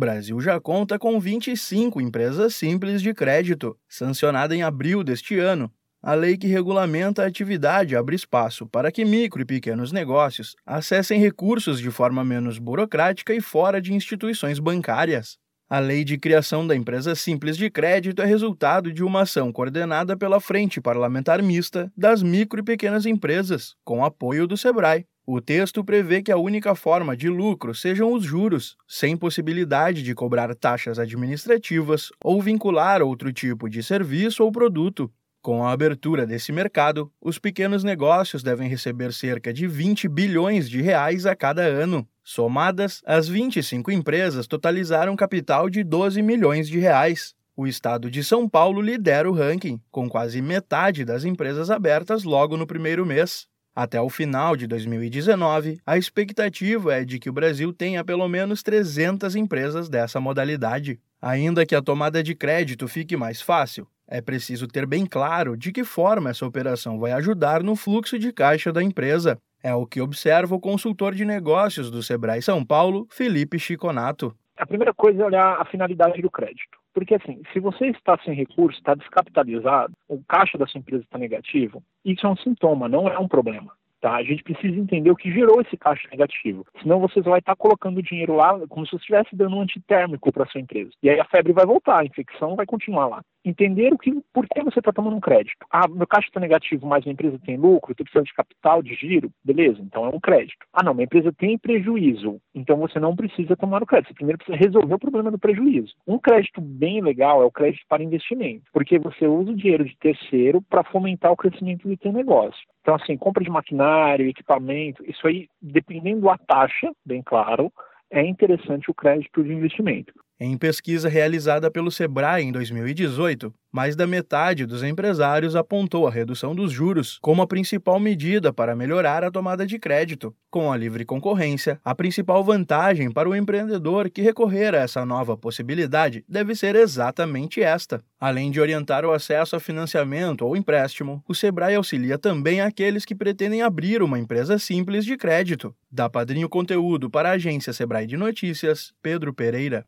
Brasil já conta com 25 empresas simples de crédito, sancionada em abril deste ano. A lei que regulamenta a atividade abre espaço para que micro e pequenos negócios acessem recursos de forma menos burocrática e fora de instituições bancárias. A lei de criação da empresa simples de crédito é resultado de uma ação coordenada pela Frente Parlamentar Mista das Micro e Pequenas Empresas, com apoio do SEBRAE. O texto prevê que a única forma de lucro sejam os juros, sem possibilidade de cobrar taxas administrativas ou vincular outro tipo de serviço ou produto. Com a abertura desse mercado, os pequenos negócios devem receber cerca de 20 bilhões de reais a cada ano. Somadas, as 25 empresas totalizaram capital de 12 milhões de reais. O estado de São Paulo lidera o ranking, com quase metade das empresas abertas logo no primeiro mês. Até o final de 2019, a expectativa é de que o Brasil tenha pelo menos 300 empresas dessa modalidade. Ainda que a tomada de crédito fique mais fácil, é preciso ter bem claro de que forma essa operação vai ajudar no fluxo de caixa da empresa. É o que observa o consultor de negócios do Sebrae São Paulo, Felipe Chiconato. A primeira coisa é olhar a finalidade do crédito. Porque, assim, se você está sem recurso, está descapitalizado, o caixa da sua empresa está negativo, isso é um sintoma, não é um problema. Tá? A gente precisa entender o que gerou esse caixa negativo. Senão você vai estar colocando dinheiro lá como se você estivesse dando um antitérmico para sua empresa. E aí a febre vai voltar, a infecção vai continuar lá. Entender o que, por que você está tomando um crédito. Ah, meu caixa está negativo, mas a empresa tem lucro, estou precisando de capital, de giro, beleza, então é um crédito. Ah, não, minha empresa tem prejuízo, então você não precisa tomar o crédito. Você primeiro precisa resolver o problema do prejuízo. Um crédito bem legal é o crédito para investimento, porque você usa o dinheiro de terceiro para fomentar o crescimento do seu negócio. Então, assim, compra de maquinário, equipamento, isso aí, dependendo da taxa, bem claro, é interessante o crédito de investimento. Em pesquisa realizada pelo Sebrae em 2018, mais da metade dos empresários apontou a redução dos juros como a principal medida para melhorar a tomada de crédito. Com a livre concorrência, a principal vantagem para o empreendedor que recorrer a essa nova possibilidade deve ser exatamente esta. Além de orientar o acesso a financiamento ou empréstimo, o Sebrae auxilia também aqueles que pretendem abrir uma empresa simples de crédito. Da Padrinho Conteúdo para a agência Sebrae de Notícias, Pedro Pereira.